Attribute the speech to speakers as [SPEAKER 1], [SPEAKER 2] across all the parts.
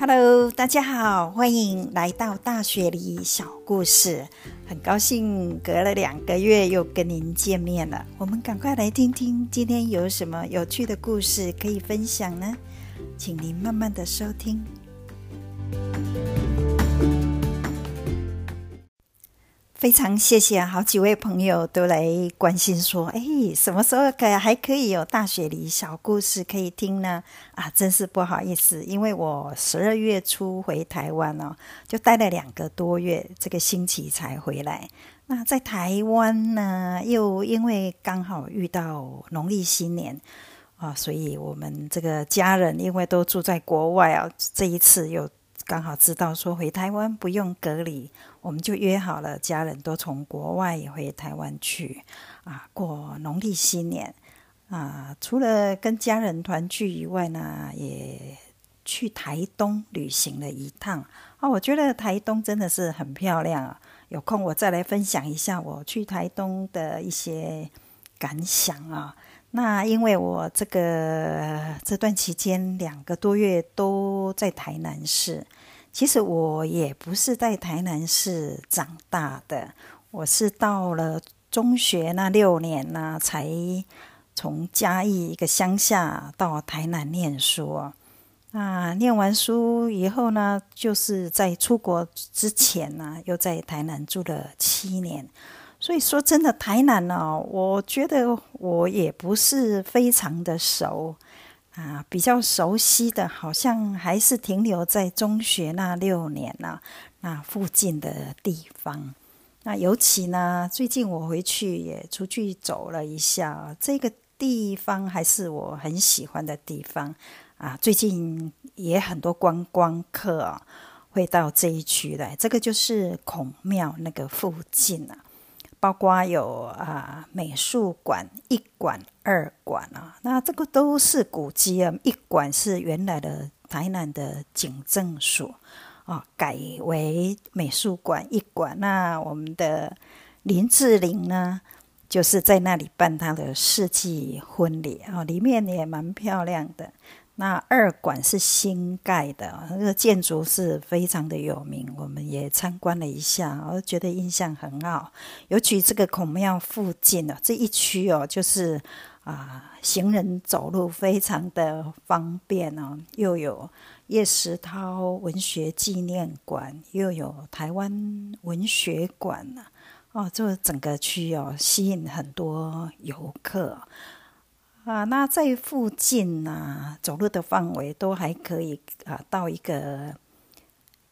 [SPEAKER 1] Hello，大家好，欢迎来到大雪梨小故事。很高兴隔了两个月又跟您见面了，我们赶快来听听今天有什么有趣的故事可以分享呢？请您慢慢的收听。非常谢谢好几位朋友都来关心说，哎，什么时候可还可以有大雪梨小故事可以听呢？啊，真是不好意思，因为我十二月初回台湾哦，就待了两个多月，这个星期才回来。那在台湾呢，又因为刚好遇到农历新年啊，所以我们这个家人因为都住在国外啊，这一次又。刚好知道说回台湾不用隔离，我们就约好了，家人都从国外回台湾去啊，过农历新年啊。除了跟家人团聚以外呢，也去台东旅行了一趟啊。我觉得台东真的是很漂亮啊，有空我再来分享一下我去台东的一些感想啊。那因为我这个这段期间两个多月都在台南市。其实我也不是在台南市长大的，我是到了中学那六年呢，才从嘉义一个乡下到台南念书。那念完书以后呢，就是在出国之前呢，又在台南住了七年。所以说真的，台南呢，我觉得我也不是非常的熟。啊，比较熟悉的，好像还是停留在中学那六年呢，那附近的地方。那尤其呢，最近我回去也出去走了一下，这个地方还是我很喜欢的地方啊。最近也很多观光客会到这一区来，这个就是孔庙那个附近啊。包括有啊美术馆一馆二馆啊，那这个都是古迹啊。一馆是原来的台南的警政署啊，改为美术馆一馆。那我们的林志玲呢，就是在那里办她的世纪婚礼啊，里面也蛮漂亮的。那二馆是新盖的，那个建筑是非常的有名，我们也参观了一下，我觉得印象很好。尤其这个孔庙附近的这一区哦，就是啊，行人走路非常的方便哦，又有叶石涛文学纪念馆，又有台湾文学馆呢，哦，这整个区哦，吸引很多游客。啊，那在附近呢，走路的范围都还可以啊，到一个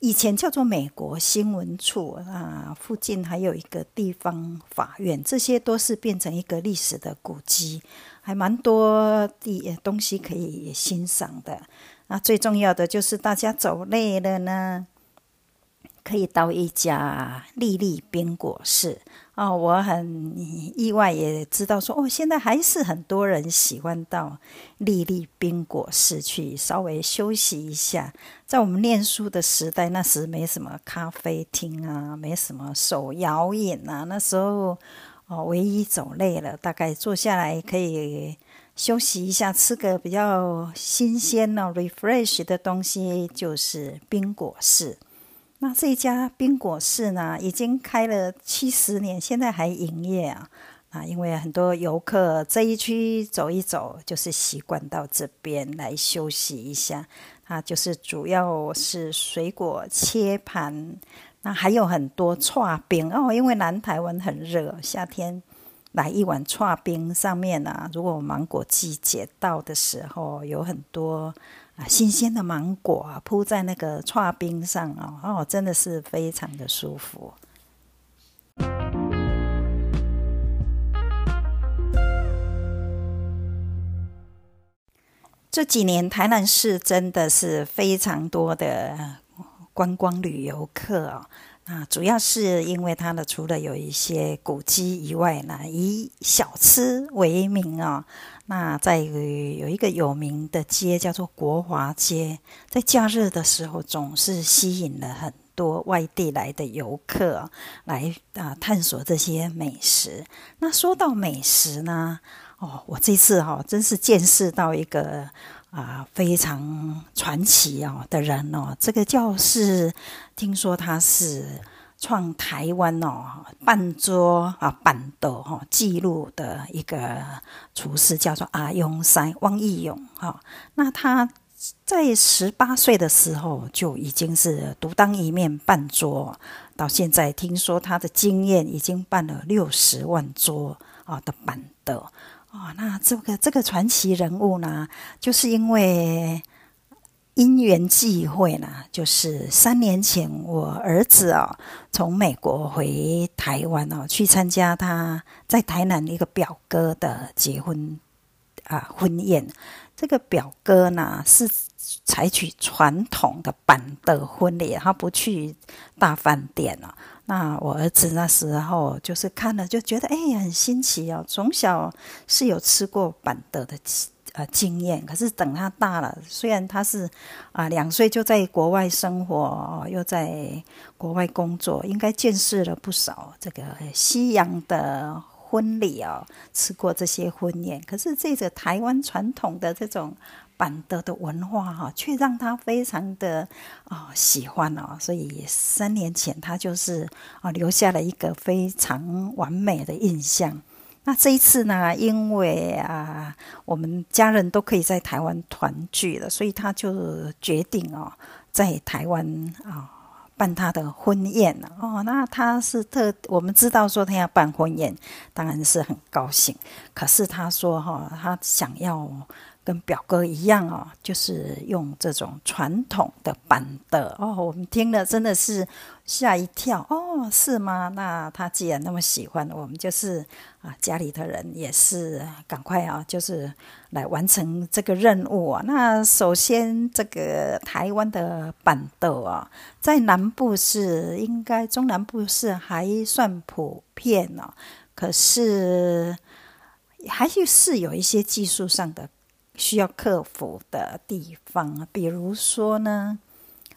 [SPEAKER 1] 以前叫做美国新闻处啊，附近还有一个地方法院，这些都是变成一个历史的古迹，还蛮多地东西可以欣赏的。那最重要的就是大家走累了呢。可以到一家丽丽冰果室哦，我很意外，也知道说哦，现在还是很多人喜欢到丽丽冰果室去稍微休息一下。在我们念书的时代，那时没什么咖啡厅啊，没什么手摇饮啊，那时候哦，唯一走累了，大概坐下来可以休息一下，吃个比较新鲜哦，refresh 的东西，就是冰果室。那这家冰果室呢，已经开了七十年，现在还营业啊！啊，因为很多游客这一区走一走，就是习惯到这边来休息一下。啊，就是主要是水果切盘，那还有很多串冰哦。因为南台湾很热，夏天来一碗串冰，上面啊，如果芒果季节到的时候，有很多。啊，新鲜的芒果啊，铺在那个串冰上啊，哦，真的是非常的舒服。这几年台南市真的是非常多的观光旅游客啊，啊，主要是因为它的除了有一些古迹以外呢，以小吃为名啊。那在有一个有名的街叫做国华街，在假日的时候总是吸引了很多外地来的游客来啊探索这些美食。那说到美食呢，哦，我这次哈真是见识到一个啊非常传奇哦的人哦，这个教室听说他是创台湾哦半桌啊板豆哈记录的一个厨师，叫做阿雍山汪义勇哈。那他在十八岁的时候就已经是独当一面办桌，到现在听说他的经验已经办了六十万桌啊的板豆。哦，那这个这个传奇人物呢，就是因为因缘际会呢，就是三年前我儿子啊从美国回台湾哦，去参加他在台南一个表哥的结婚啊婚宴。这个表哥呢是采取传统的板的婚礼，他不去大饭店了。那我儿子那时候就是看了就觉得哎很新奇哦，从小是有吃过板德的呃经验，可是等他大了，虽然他是啊两岁就在国外生活，又在国外工作，应该见识了不少这个西洋的婚礼哦，吃过这些婚宴，可是这个台湾传统的这种。板德的文化哈，却让他非常的啊喜欢哦，所以三年前他就是啊留下了一个非常完美的印象。那这一次呢，因为啊我们家人都可以在台湾团聚了，所以他就决定哦在台湾啊办他的婚宴哦。那他是特我们知道说他要办婚宴，当然是很高兴。可是他说哈，他想要。跟表哥一样哦，就是用这种传统的板的哦。我们听了真的是吓一跳哦，是吗？那他既然那么喜欢，我们就是啊，家里的人也是赶快啊，就是来完成这个任务啊。那首先，这个台湾的板豆啊，在南部是应该中南部是还算普遍哦，可是还是有一些技术上的。需要克服的地方，比如说呢，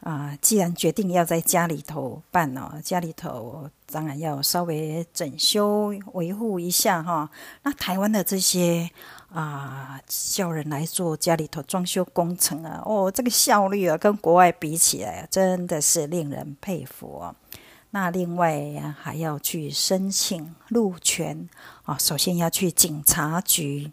[SPEAKER 1] 啊，既然决定要在家里头办哦，家里头当然要稍微整修维护一下哈。那台湾的这些啊，叫人来做家里头装修工程啊，哦，这个效率啊，跟国外比起来，真的是令人佩服哦。那另外还要去申请路权啊，首先要去警察局。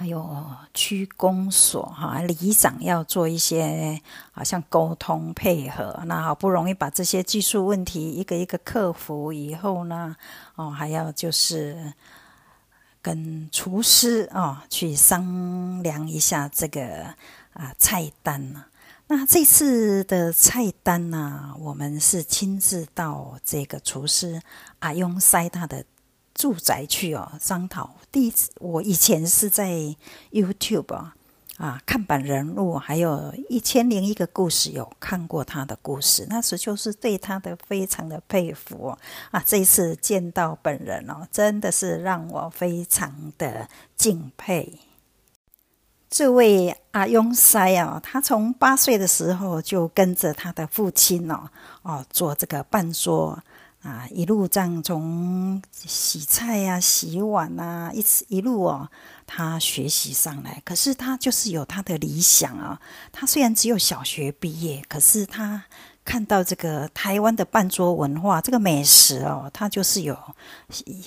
[SPEAKER 1] 还有区公所哈，里长要做一些好像沟通配合，那好不容易把这些技术问题一个一个克服以后呢，哦，还要就是跟厨师哦去商量一下这个啊菜单呢。那这次的菜单呢，我们是亲自到这个厨师阿雍塞他的。住宅去哦，商讨。第一次，我以前是在 YouTube 啊，啊，看板人物，还有一千零一个故事，有看过他的故事。那时就是对他的非常的佩服啊。这一次见到本人哦，真的是让我非常的敬佩。这位阿雍塞啊，他从八岁的时候就跟着他的父亲哦，哦，做这个半桌。啊，一路这样从洗菜呀、洗碗啊，一直一路哦，他学习上来。可是他就是有他的理想啊。他虽然只有小学毕业，可是他看到这个台湾的半桌文化，这个美食哦，他就是有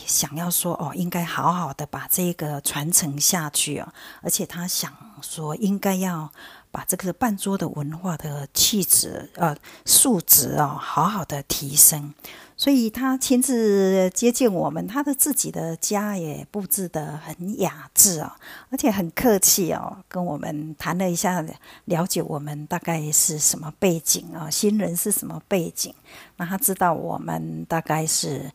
[SPEAKER 1] 想要说哦，应该好好的把这个传承下去哦。而且他想说，应该要把这个半桌的文化的气质呃素质哦，好好的提升。所以他亲自接见我们，他的自己的家也布置得很雅致啊，而且很客气哦，跟我们谈了一下，了解我们大概是什么背景啊，新人是什么背景。那他知道我们大概是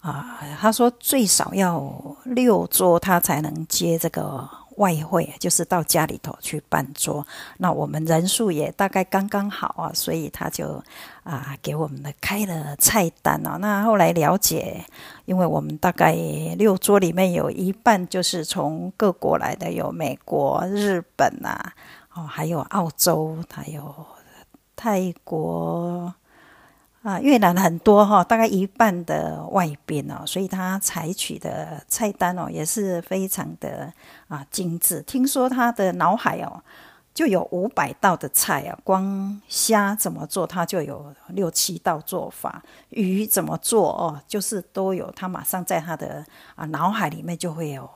[SPEAKER 1] 啊，他说最少要六桌，他才能接这个。外汇就是到家里头去办桌，那我们人数也大概刚刚好啊，所以他就啊给我们的开了菜单哦。那后来了解，因为我们大概六桌里面有一半就是从各国来的，有美国、日本啊，哦，还有澳洲，还有泰国啊，越南很多哈，大概一半的外宾哦，所以他采取的菜单哦也是非常的啊精致。听说他的脑海哦就有五百道的菜啊，光虾怎么做，他就有六七道做法；鱼怎么做哦，就是都有，他马上在他的啊脑海里面就会有。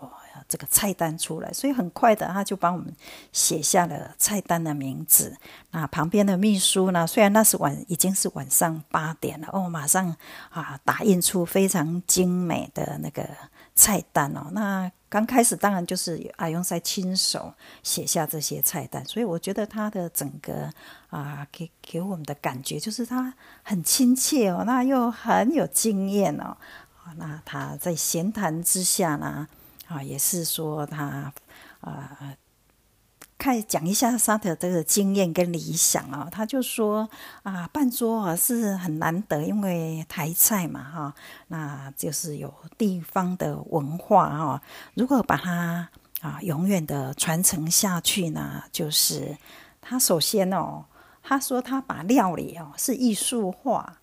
[SPEAKER 1] 这个菜单出来，所以很快的他就帮我们写下了菜单的名字。那旁边的秘书呢？虽然那是晚，已经是晚上八点了哦，马上啊打印出非常精美的那个菜单哦。那刚开始当然就是阿勇在亲手写下这些菜单，所以我觉得他的整个啊给给我们的感觉就是他很亲切哦，那又很有经验哦。那他在闲谈之下呢？啊，也是说他啊，看讲一下沙特这个经验跟理想啊，他就说啊，办桌啊是很难得，因为台菜嘛哈，那就是有地方的文化哈，如果把它啊永远的传承下去呢，就是他首先哦，他说他把料理哦是艺术化。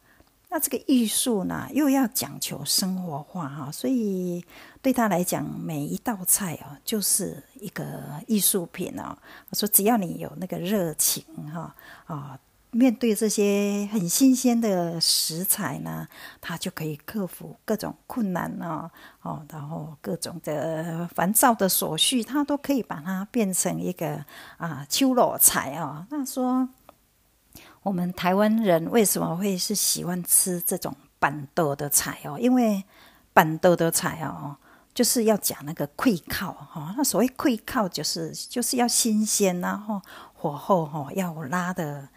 [SPEAKER 1] 那这个艺术呢，又要讲求生活化哈，所以对他来讲，每一道菜哦，就是一个艺术品哦。说只要你有那个热情哈啊，面对这些很新鲜的食材呢，他就可以克服各种困难哦哦，然后各种的烦躁的所需，他都可以把它变成一个啊秋罗菜啊。那说。我们台湾人为什么会是喜欢吃这种板豆的菜哦？因为板豆的菜哦，就是要讲那个溃靠哈。那所谓溃靠，就是就是要新鲜，然后火候哈要拉的。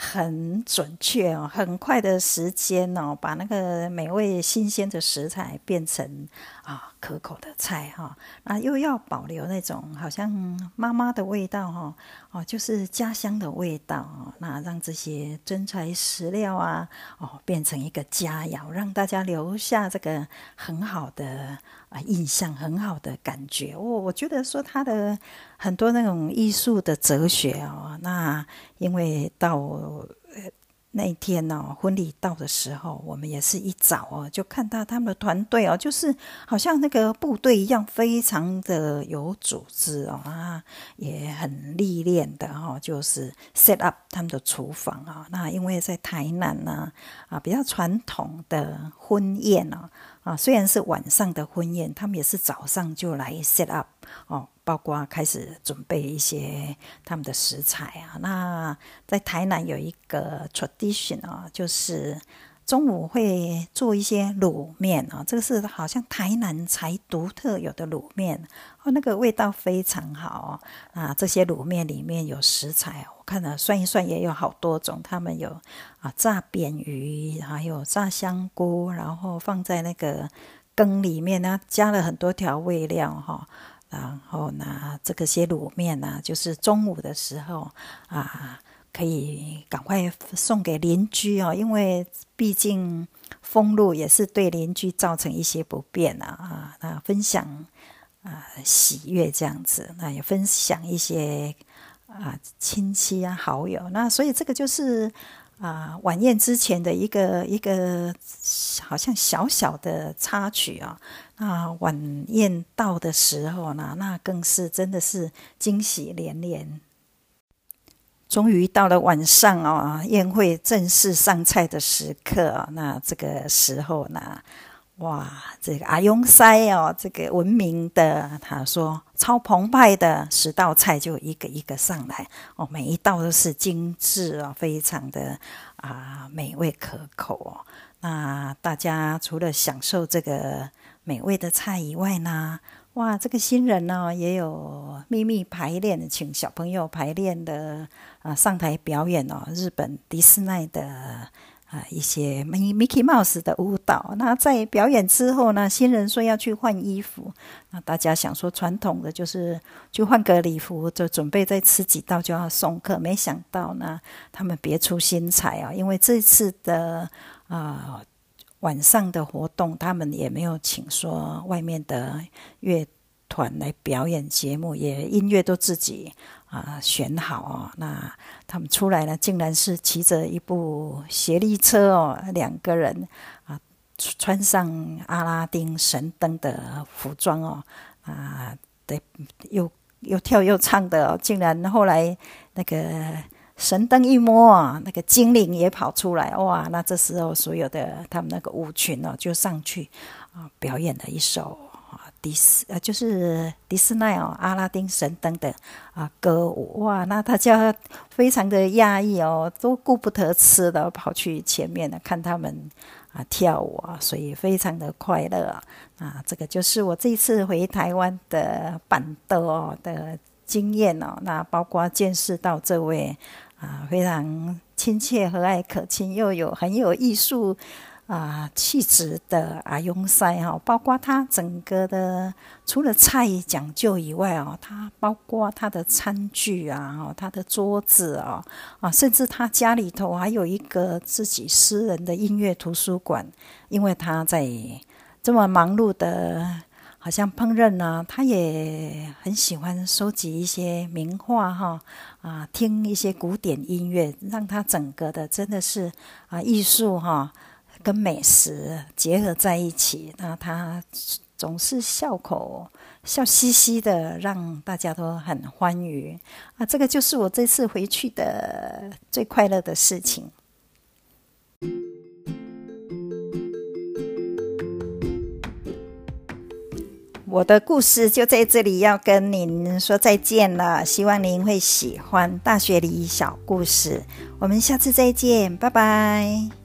[SPEAKER 1] 很准确哦，很快的时间哦，把那个美味新鲜的食材变成啊可口的菜哈，那又要保留那种好像妈妈的味道哈，哦，就是家乡的味道哦，那让这些真材实料啊哦变成一个佳肴，让大家留下这个很好的啊印象，很好的感觉。我我觉得说他的很多那种艺术的哲学哦，那因为到。那一天呢，婚礼到的时候，我们也是一早哦，就看到他们的团队哦，就是好像那个部队一样，非常的有组织哦啊，也很历练的哈，就是 set up 他们的厨房啊。那因为在台南呢啊，比较传统的婚宴哦。啊，虽然是晚上的婚宴，他们也是早上就来 set up 哦，包括开始准备一些他们的食材啊。那在台南有一个 tradition 啊，就是中午会做一些卤面啊，这个是好像台南才独特有的卤面哦，那个味道非常好哦啊。这些卤面里面有食材哦。看了算一算，也有好多种。他们有啊炸扁鱼，还有炸香菇，然后放在那个羹里面呢，加了很多调味料哈。然后呢，这个些卤面呢，就是中午的时候啊，可以赶快送给邻居哦，因为毕竟封路也是对邻居造成一些不便啊啊。那分享啊喜悦这样子，那也分享一些。啊，亲戚啊，好友，那所以这个就是啊，晚宴之前的一个一个好像小小的插曲啊。那晚宴到的时候呢，那更是真的是惊喜连连。终于到了晚上啊，宴会正式上菜的时刻。那这个时候呢？哇，这个阿雍塞哦，这个闻名的，他说超澎湃的十道菜就一个一个上来哦，每一道都是精致哦，非常的啊美味可口哦。那大家除了享受这个美味的菜以外呢，哇，这个新人呢也有秘密排练，请小朋友排练的啊上台表演哦，日本迪士尼的。啊，一些 Mickey Mouse 的舞蹈。那在表演之后呢，新人说要去换衣服。那大家想说传统的就是去换个礼服，就准备再吃几道就要送客。没想到呢，他们别出心裁啊，因为这次的啊晚上的活动，他们也没有请说外面的乐团来表演节目，也音乐都自己啊选好哦。那他们出来呢，竟然是骑着一部斜力车哦，两个人啊穿上阿拉丁神灯的服装哦啊，对，又又跳又唱的，竟然后来那个。神灯一摸啊，那个精灵也跑出来哇！那这时候所有的他们那个舞群哦，就上去啊表演了一首迪斯呃就是迪斯奈哦阿拉丁神灯的啊歌舞哇！那大家非常的压抑哦，都顾不得吃的跑去前面呢看他们啊跳舞啊，所以非常的快乐啊！这个就是我这次回台湾的板凳哦的经验哦，那包括见识到这位。啊，非常亲切、和蔼可亲，又有很有艺术啊气质的阿雍塞哈，包括他整个的除了菜讲究以外哦，他包括他的餐具啊，他的桌子啊，啊，甚至他家里头还有一个自己私人的音乐图书馆，因为他在这么忙碌的。好像烹饪呢，他也很喜欢收集一些名画哈啊，听一些古典音乐，让他整个的真的是啊艺术哈跟美食结合在一起。那他总是笑口笑嘻嘻的，让大家都很欢愉啊。这个就是我这次回去的最快乐的事情。我的故事就在这里，要跟您说再见了。希望您会喜欢大学里小故事。我们下次再见，拜拜。